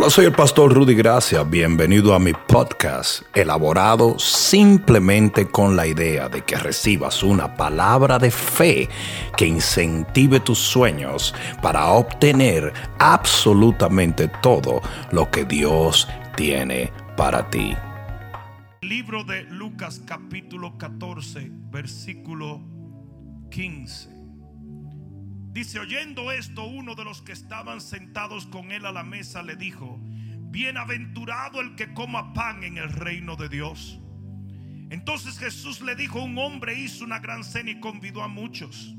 Hola, soy el pastor Rudy Gracia. Bienvenido a mi podcast, elaborado simplemente con la idea de que recibas una palabra de fe que incentive tus sueños para obtener absolutamente todo lo que Dios tiene para ti. Libro de Lucas capítulo 14, versículo 15. Dice, oyendo esto, uno de los que estaban sentados con él a la mesa le dijo, bienaventurado el que coma pan en el reino de Dios. Entonces Jesús le dijo, un hombre hizo una gran cena y convidó a muchos.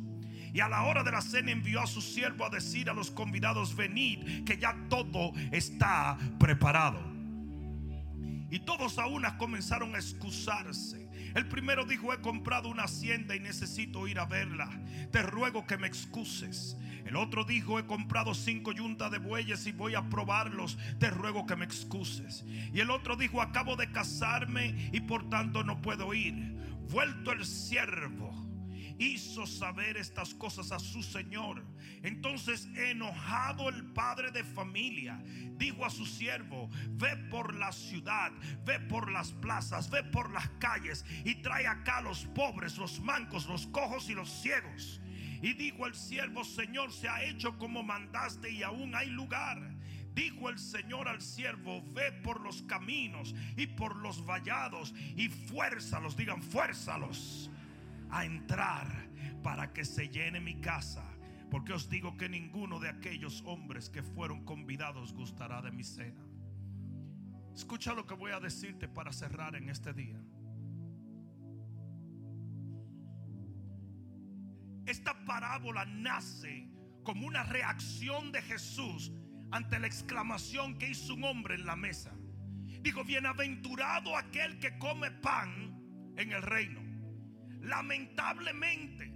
Y a la hora de la cena envió a su siervo a decir a los convidados, venid, que ya todo está preparado. Y todos a unas comenzaron a excusarse. El primero dijo, he comprado una hacienda y necesito ir a verla. Te ruego que me excuses. El otro dijo, he comprado cinco yuntas de bueyes y voy a probarlos. Te ruego que me excuses. Y el otro dijo, acabo de casarme y por tanto no puedo ir. Vuelto el siervo hizo saber estas cosas a su señor. Entonces, enojado el padre de familia, dijo a su siervo, ve por la ciudad, ve por las plazas, ve por las calles y trae acá los pobres, los mancos, los cojos y los ciegos. Y dijo el siervo, Señor, se ha hecho como mandaste y aún hay lugar. Dijo el Señor al siervo, ve por los caminos y por los vallados y fuérzalos, digan, fuérzalos a entrar para que se llene mi casa. Porque os digo que ninguno de aquellos hombres que fueron convidados gustará de mi cena. Escucha lo que voy a decirte para cerrar en este día. Esta parábola nace como una reacción de Jesús ante la exclamación que hizo un hombre en la mesa. Dijo, bienaventurado aquel que come pan en el reino. Lamentablemente,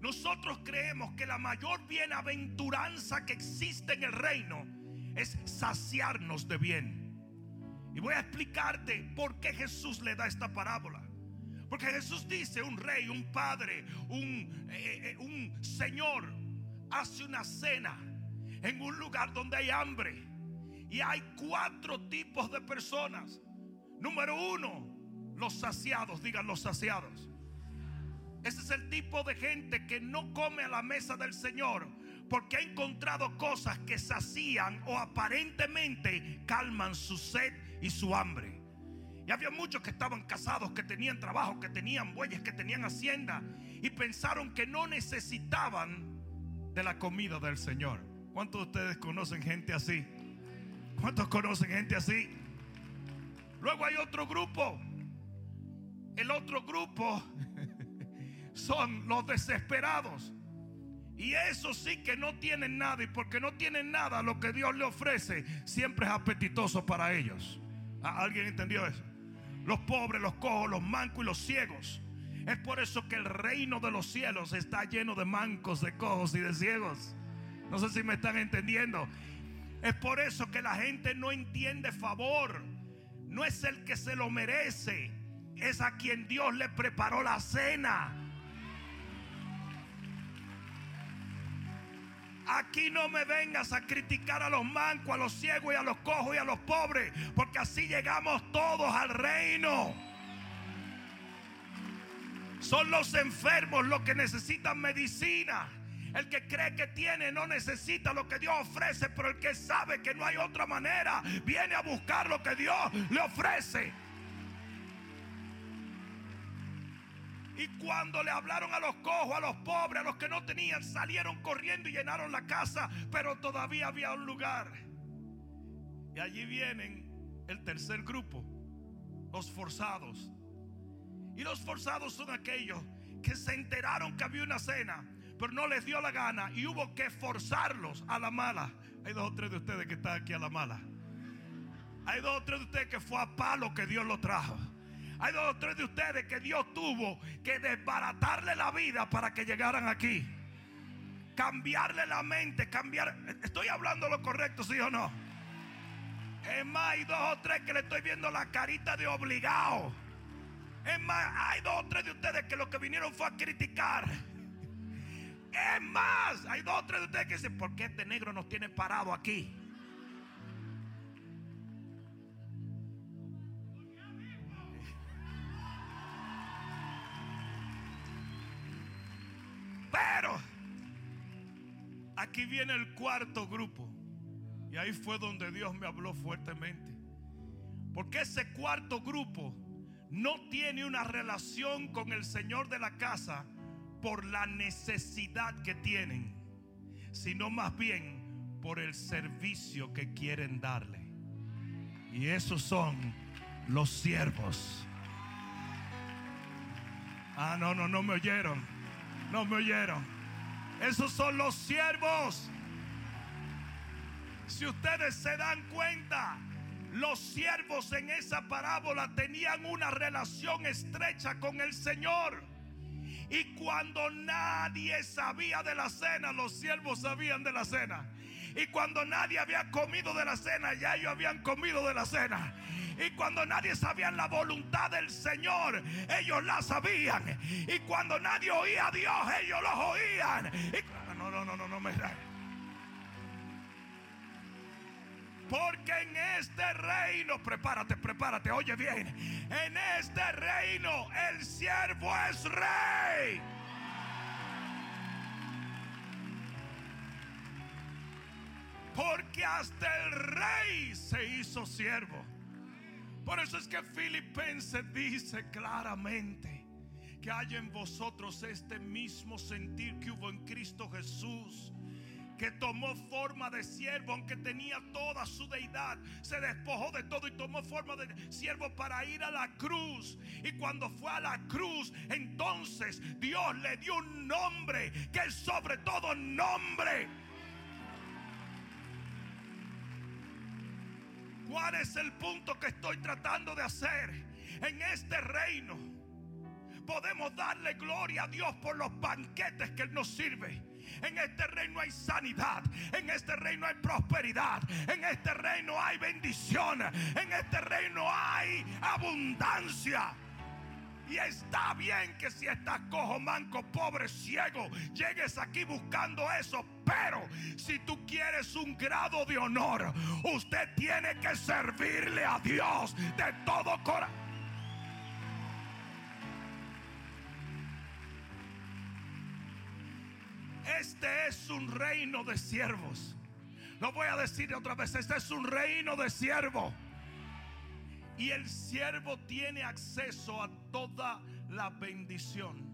nosotros creemos que la mayor bienaventuranza que existe en el reino es saciarnos de bien. Y voy a explicarte por qué Jesús le da esta parábola. Porque Jesús dice, un rey, un padre, un, eh, eh, un señor hace una cena en un lugar donde hay hambre. Y hay cuatro tipos de personas. Número uno, los saciados, digan los saciados. Ese es el tipo de gente que no come a la mesa del Señor porque ha encontrado cosas que sacían o aparentemente calman su sed y su hambre. Y había muchos que estaban casados, que tenían trabajo, que tenían bueyes, que tenían hacienda y pensaron que no necesitaban de la comida del Señor. ¿Cuántos de ustedes conocen gente así? ¿Cuántos conocen gente así? Luego hay otro grupo. El otro grupo son los desesperados. Y eso sí que no tienen nada. Y porque no tienen nada, lo que Dios le ofrece siempre es apetitoso para ellos. ¿Alguien entendió eso? Los pobres, los cojos, los mancos y los ciegos. Es por eso que el reino de los cielos está lleno de mancos, de cojos y de ciegos. No sé si me están entendiendo. Es por eso que la gente no entiende favor. No es el que se lo merece. Es a quien Dios le preparó la cena. Aquí no me vengas a criticar a los mancos, a los ciegos y a los cojos y a los pobres, porque así llegamos todos al reino. Son los enfermos los que necesitan medicina. El que cree que tiene no necesita lo que Dios ofrece, pero el que sabe que no hay otra manera, viene a buscar lo que Dios le ofrece. Y cuando le hablaron a los cojos, a los pobres, a los que no tenían, salieron corriendo y llenaron la casa, pero todavía había un lugar. Y allí vienen el tercer grupo, los forzados. Y los forzados son aquellos que se enteraron que había una cena, pero no les dio la gana y hubo que forzarlos a la mala. Hay dos o tres de ustedes que están aquí a la mala. Hay dos o tres de ustedes que fue a palo que Dios lo trajo. Hay dos o tres de ustedes que Dios tuvo que desbaratarle la vida para que llegaran aquí. Cambiarle la mente, cambiar. Estoy hablando lo correcto, sí o no. Es más, hay dos o tres que le estoy viendo la carita de obligado. Es más, hay dos o tres de ustedes que lo que vinieron fue a criticar. Es más, hay dos o tres de ustedes que dicen, ¿por qué este negro nos tiene parado aquí? Pero aquí viene el cuarto grupo. Y ahí fue donde Dios me habló fuertemente. Porque ese cuarto grupo no tiene una relación con el Señor de la casa por la necesidad que tienen, sino más bien por el servicio que quieren darle. Y esos son los siervos. Ah, no, no, no me oyeron. No me oyeron. Esos son los siervos. Si ustedes se dan cuenta, los siervos en esa parábola tenían una relación estrecha con el Señor. Y cuando nadie sabía de la cena, los siervos sabían de la cena. Y cuando nadie había comido de la cena, ya ellos habían comido de la cena. Y cuando nadie sabía la voluntad del Señor, ellos la sabían. Y cuando nadie oía a Dios, ellos los oían. No, no, no, no, no me Porque en este reino, prepárate, prepárate, oye bien, en este reino el siervo es rey. Porque hasta el rey se hizo siervo. Por eso es que Filipenses dice claramente que hay en vosotros este mismo sentir que hubo en Cristo Jesús que tomó forma de siervo, aunque tenía toda su deidad, se despojó de todo y tomó forma de siervo para ir a la cruz. Y cuando fue a la cruz, entonces Dios le dio un nombre que es sobre todo nombre. ¿Cuál es el punto que estoy tratando de hacer? En este reino podemos darle gloria a Dios por los banquetes que Él nos sirve. En este reino hay sanidad. En este reino hay prosperidad. En este reino hay bendición. En este reino hay abundancia. Y está bien que si estás cojo, manco, pobre, ciego, llegues aquí buscando eso. Pero si tú quieres un grado de honor, usted tiene que servirle a Dios de todo corazón. Este es un reino de siervos. Lo voy a decir otra vez. Este es un reino de siervos. Y el siervo tiene acceso a toda la bendición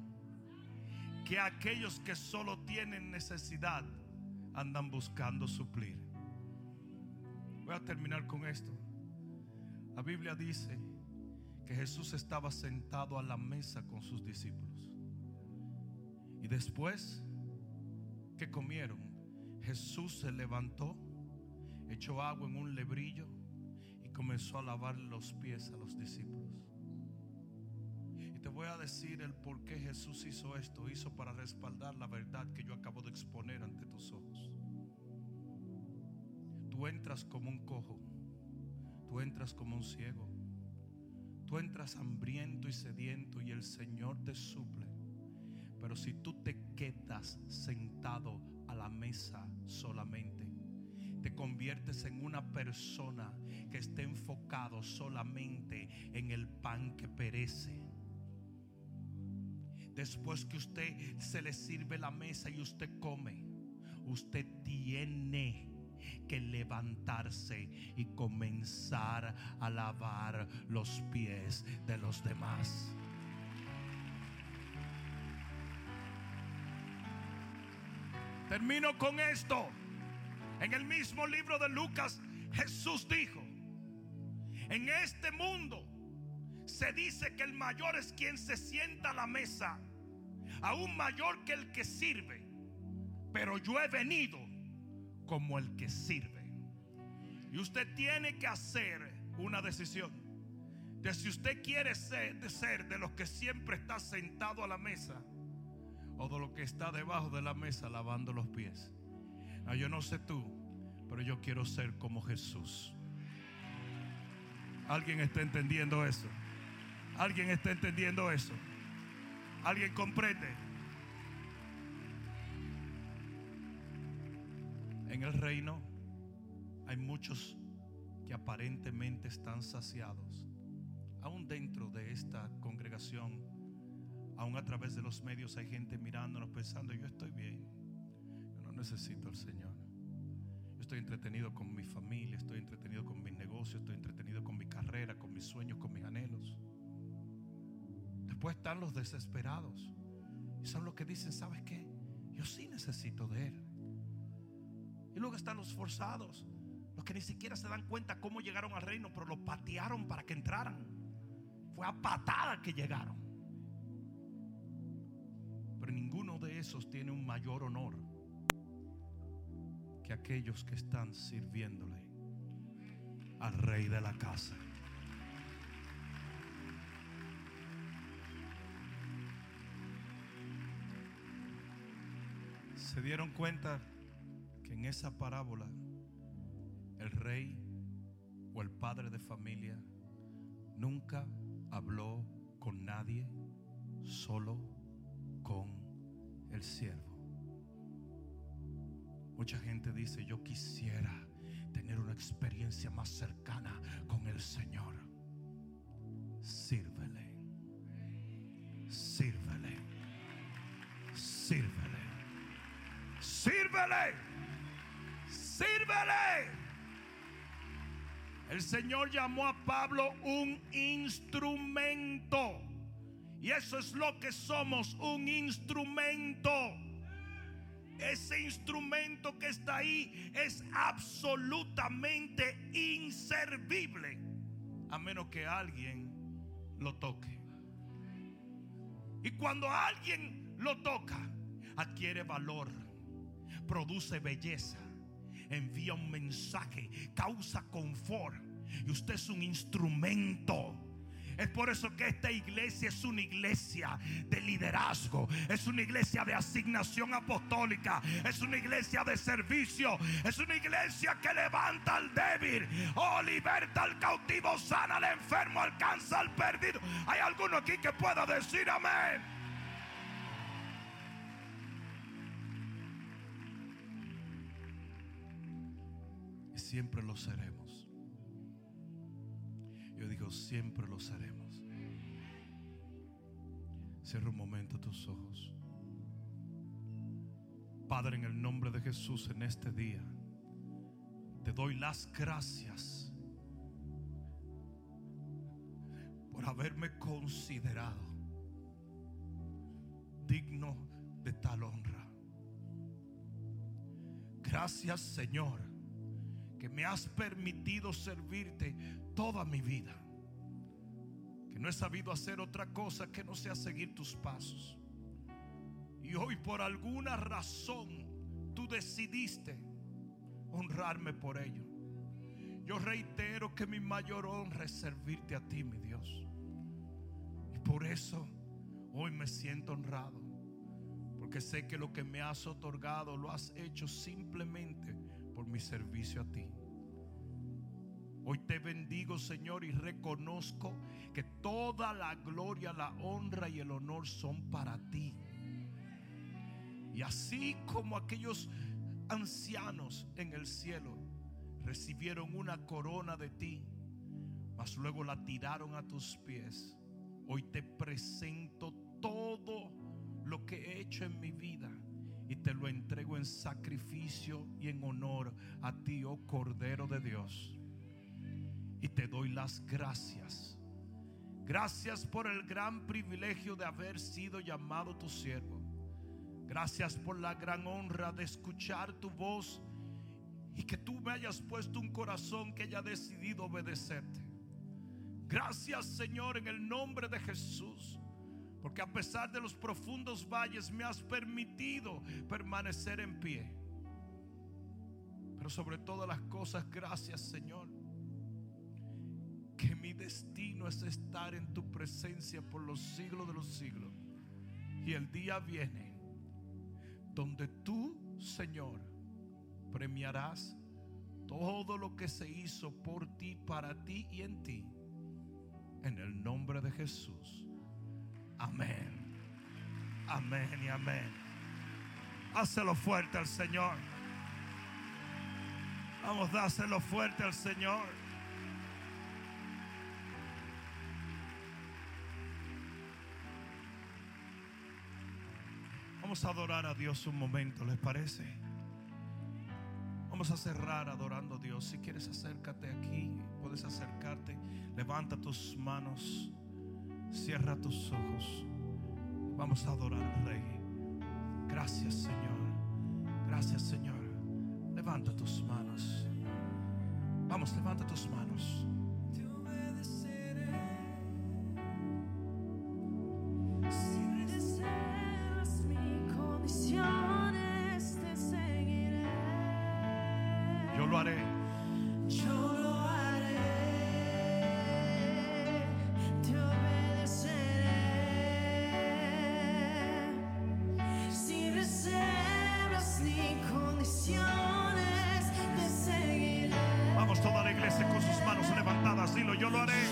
que aquellos que solo tienen necesidad andan buscando suplir. Voy a terminar con esto. La Biblia dice que Jesús estaba sentado a la mesa con sus discípulos. Y después que comieron, Jesús se levantó, echó agua en un lebrillo y comenzó a lavar los pies a los discípulos. Te voy a decir el por qué Jesús hizo esto. Hizo para respaldar la verdad que yo acabo de exponer ante tus ojos. Tú entras como un cojo. Tú entras como un ciego. Tú entras hambriento y sediento y el Señor te suple. Pero si tú te quedas sentado a la mesa solamente, te conviertes en una persona que esté enfocado solamente en el pan que perece. Después que usted se le sirve la mesa y usted come, usted tiene que levantarse y comenzar a lavar los pies de los demás. Termino con esto. En el mismo libro de Lucas, Jesús dijo, en este mundo se dice que el mayor es quien se sienta a la mesa, aún mayor que el que sirve. Pero yo he venido como el que sirve. Y usted tiene que hacer una decisión. De si usted quiere ser de, los que siempre está sentado a la mesa o de lo que está debajo de la mesa lavando los pies. yo no sé tú, pero yo quiero ser como Jesús. ¿Alguien está entendiendo eso? ¿Alguien está entendiendo eso? ¿Alguien comprende? En el reino hay muchos que aparentemente están saciados. Aún dentro de esta congregación Aún a través de los medios hay gente mirándonos pensando, yo estoy bien. Yo no necesito al Señor. Yo estoy entretenido con mi familia, estoy entretenido con mis negocios, estoy entretenido con mi carrera, con mis sueños, con mis anhelos. Después están los desesperados. Y son los que dicen, ¿sabes qué? Yo sí necesito de Él. Y luego están los forzados, los que ni siquiera se dan cuenta cómo llegaron al reino, pero lo patearon para que entraran. Fue a patada que llegaron. Pero ninguno de esos tiene un mayor honor que aquellos que están sirviéndole al rey de la casa. Se dieron cuenta que en esa parábola el rey o el padre de familia nunca habló con nadie, solo con el siervo. Mucha gente dice, yo quisiera tener una experiencia más cercana con el Señor. Sírvele. El Señor llamó a Pablo un instrumento. Y eso es lo que somos, un instrumento. Ese instrumento que está ahí es absolutamente inservible a menos que alguien lo toque. Y cuando alguien lo toca, adquiere valor, produce belleza, envía un mensaje, causa confort. Y usted es un instrumento es por eso que esta iglesia es una iglesia de liderazgo, es una iglesia de asignación apostólica, es una iglesia de servicio, es una iglesia que levanta al débil, oh, liberta al cautivo, sana al enfermo, alcanza al perdido. ¿Hay alguno aquí que pueda decir amén? Siempre lo seremos. Siempre lo seremos. Cierra un momento tus ojos. Padre, en el nombre de Jesús en este día, te doy las gracias por haberme considerado digno de tal honra. Gracias Señor que me has permitido servirte toda mi vida. Que no he sabido hacer otra cosa que no sea seguir tus pasos. Y hoy por alguna razón tú decidiste honrarme por ello. Yo reitero que mi mayor honra es servirte a ti, mi Dios. Y por eso hoy me siento honrado. Porque sé que lo que me has otorgado lo has hecho simplemente por mi servicio a ti. Hoy te bendigo, Señor, y reconozco que toda la gloria, la honra y el honor son para ti. Y así como aquellos ancianos en el cielo recibieron una corona de ti, mas luego la tiraron a tus pies, hoy te presento todo lo que he hecho en mi vida y te lo entrego en sacrificio y en honor a ti, oh Cordero de Dios. Y te doy las gracias. Gracias por el gran privilegio de haber sido llamado tu siervo. Gracias por la gran honra de escuchar tu voz y que tú me hayas puesto un corazón que haya decidido obedecerte. Gracias Señor en el nombre de Jesús porque a pesar de los profundos valles me has permitido permanecer en pie. Pero sobre todas las cosas, gracias Señor. Que mi destino es estar en tu presencia por los siglos de los siglos. Y el día viene donde tú, Señor, premiarás todo lo que se hizo por ti, para ti y en ti. En el nombre de Jesús. Amén. Amén y amén. Hácelo fuerte al Señor. Vamos, dáselo fuerte al Señor. Vamos a adorar a Dios un momento, ¿les parece? Vamos a cerrar adorando a Dios. Si quieres acércate aquí, puedes acercarte. Levanta tus manos, cierra tus ojos. Vamos a adorar al Rey. Gracias Señor. Gracias Señor. Levanta tus manos. Vamos, levanta tus manos. Yo lo haré.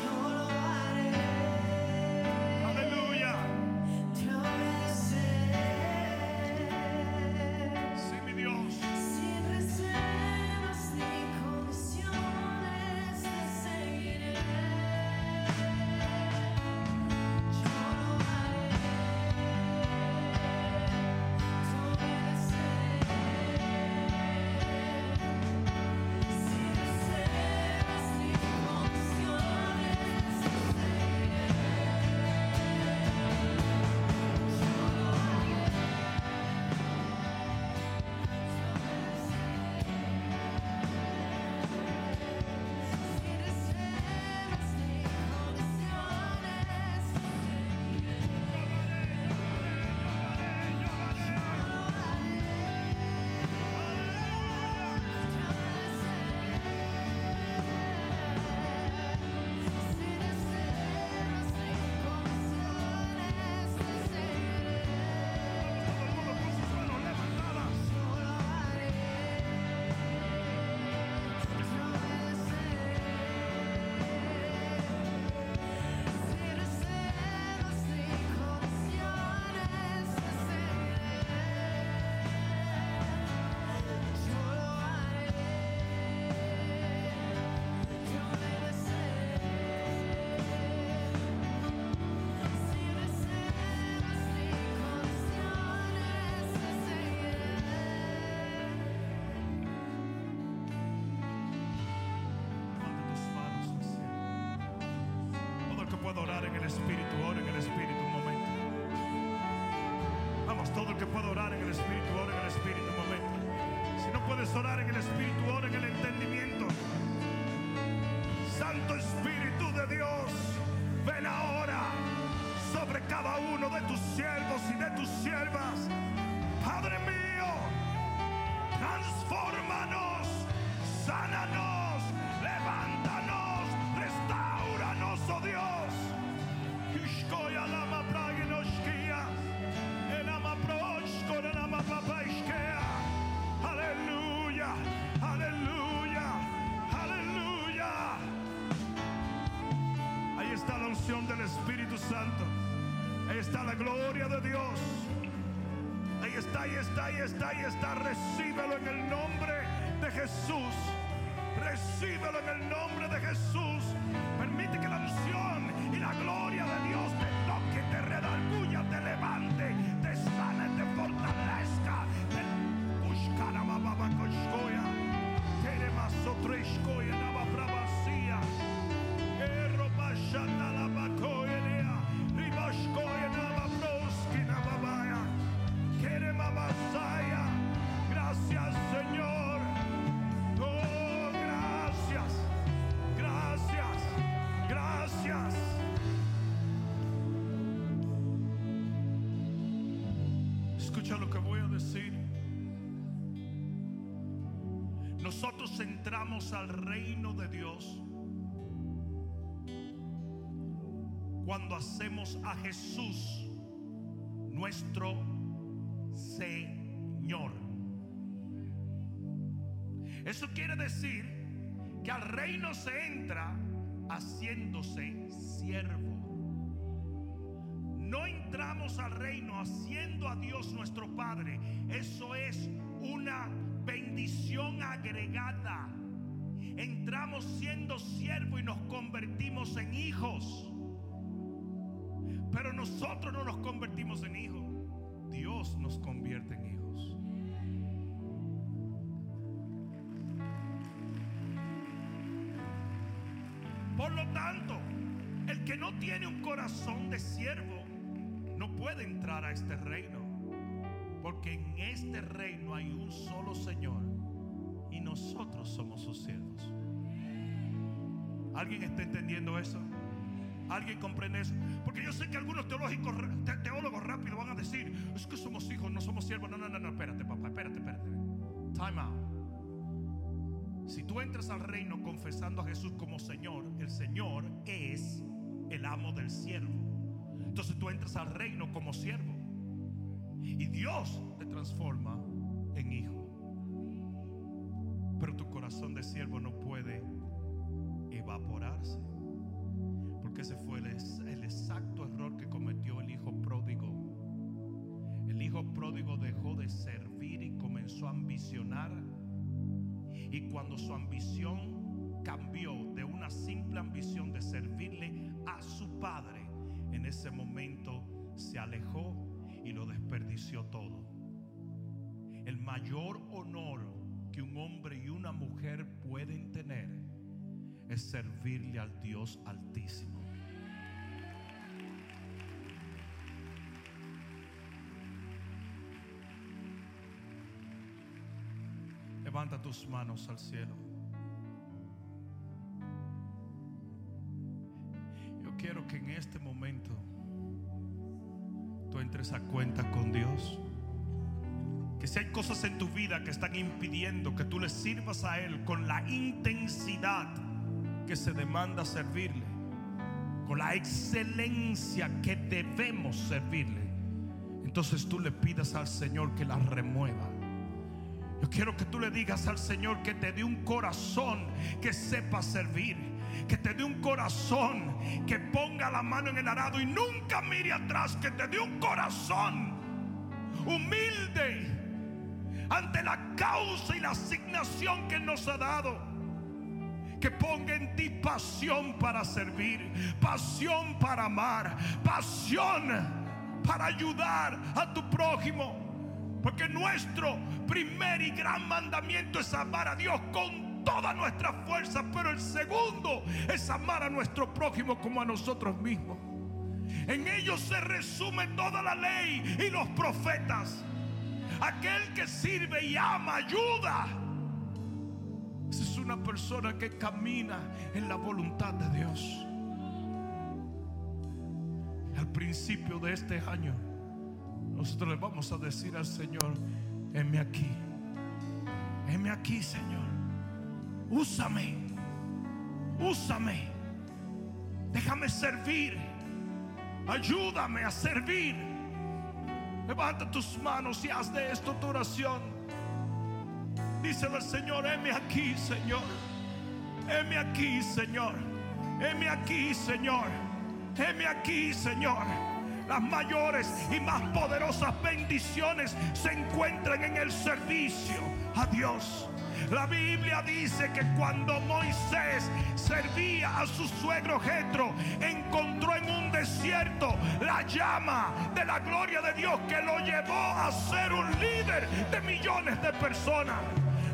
Gloria de Dios. Ahí está, ahí está, ahí está, ahí está. Recíbelo en el nombre de Jesús. Recíbelo en el nombre de Jesús. Permite que la unción Lo que voy a decir. Nosotros entramos al reino de Dios cuando hacemos a Jesús nuestro Señor. Eso quiere decir que al reino se entra haciéndose siervo. Entramos al reino haciendo a Dios nuestro Padre. Eso es una bendición agregada. Entramos siendo siervo y nos convertimos en hijos. Pero nosotros no nos convertimos en hijos. Dios nos convierte en hijos. Por lo tanto, el que no tiene un corazón de siervo puede entrar a este reino. Porque en este reino hay un solo Señor y nosotros somos sus siervos. ¿Alguien está entendiendo eso? ¿Alguien comprende eso? Porque yo sé que algunos teólogos rápido van a decir, es que somos hijos, no somos siervos. No, no, no, no, espérate, papá, espérate, espérate. Time out. Si tú entras al reino confesando a Jesús como Señor, el Señor es el amo del siervo. Entonces tú entras al reino como siervo. Y Dios te transforma en hijo. Pero tu corazón de siervo no puede evaporarse. Porque ese fue el, el exacto error que cometió el hijo pródigo. El hijo pródigo dejó de servir y comenzó a ambicionar. Y cuando su ambición cambió de una simple ambición de servirle a su padre, en ese momento se alejó y lo desperdició todo. El mayor honor que un hombre y una mujer pueden tener es servirle al Dios altísimo. Levanta tus manos al cielo. Quiero que en este momento tú entres a cuenta con Dios. Que si hay cosas en tu vida que están impidiendo que tú le sirvas a Él con la intensidad que se demanda servirle, con la excelencia que debemos servirle, entonces tú le pidas al Señor que la remueva. Yo quiero que tú le digas al Señor que te dé un corazón que sepa servir. Que te dé un corazón que ponga la mano en el arado y nunca mire atrás. Que te dé un corazón humilde ante la causa y la asignación que nos ha dado. Que ponga en ti pasión para servir, pasión para amar, pasión para ayudar a tu prójimo. Porque nuestro primer y gran mandamiento es amar a Dios con toda nuestra fuerza. Pero el segundo es amar a nuestro prójimo como a nosotros mismos. En ellos se resume toda la ley y los profetas. Aquel que sirve y ama, ayuda. Esa es una persona que camina en la voluntad de Dios. Al principio de este año, nosotros le vamos a decir al Señor, heme aquí, heme aquí, Señor. Úsame, úsame. Déjame servir. Ayúdame a servir. Levanta tus manos y haz de esto tu oración. Díselo al Señor, heme aquí, Señor. Heme aquí, Señor. Heme aquí, Señor. Heme aquí, Señor. Las mayores y más poderosas bendiciones se encuentran en el servicio a Dios. La Biblia dice que cuando Moisés servía a su suegro Jetro, encontró en un desierto la llama de la gloria de Dios que lo llevó a ser un líder de millones de personas.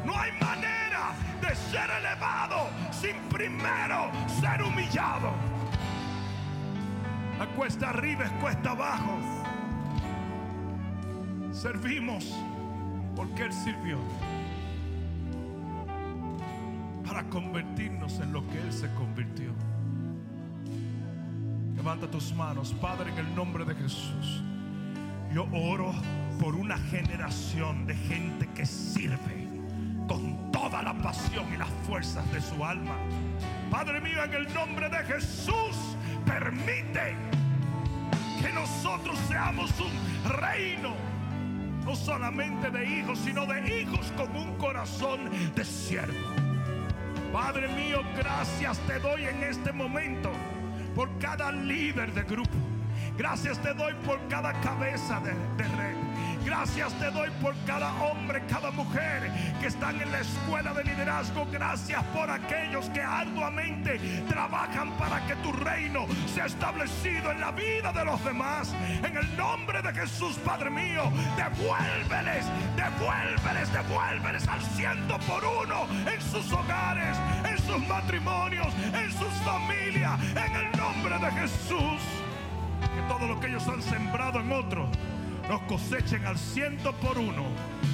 No hay manera de ser elevado sin primero ser humillado. La cuesta arriba es cuesta abajo. Servimos porque Él sirvió para convertirnos en lo que Él se convirtió. Levanta tus manos, Padre, en el nombre de Jesús. Yo oro por una generación de gente que sirve con toda la pasión y las fuerzas de su alma. Padre mío, en el nombre de Jesús, permite que nosotros seamos un reino, no solamente de hijos, sino de hijos con un corazón de siervo. Padre mío, gracias te doy en este momento por cada líder de grupo. Gracias te doy por cada cabeza de, de. Gracias te doy por cada hombre, cada mujer que están en la escuela de liderazgo. Gracias por aquellos que arduamente trabajan para que tu reino sea establecido en la vida de los demás. En el nombre de Jesús, Padre mío, devuélveles, devuélveles, devuélveles al ciento por uno en sus hogares, en sus matrimonios, en sus familias. En el nombre de Jesús. Que todo lo que ellos han sembrado en otros los cosechen al ciento por uno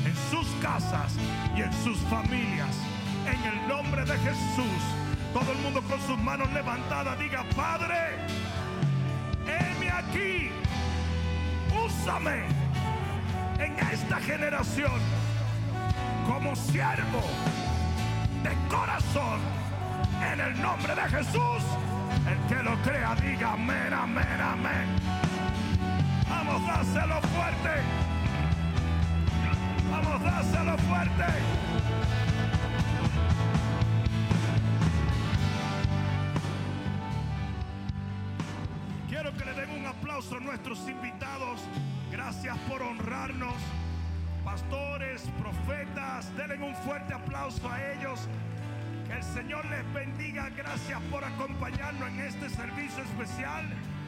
en sus casas y en sus familias. En el nombre de Jesús. Todo el mundo con sus manos levantadas diga, Padre, heme aquí. Úsame en esta generación como siervo de corazón. En el nombre de Jesús. El que lo crea diga amén, amén, amén. Vamos, dáselo fuerte. Vamos, dáselo fuerte. Quiero que le den un aplauso a nuestros invitados. Gracias por honrarnos. Pastores, profetas, denle un fuerte aplauso a ellos. Que el Señor les bendiga. Gracias por acompañarnos en este servicio especial.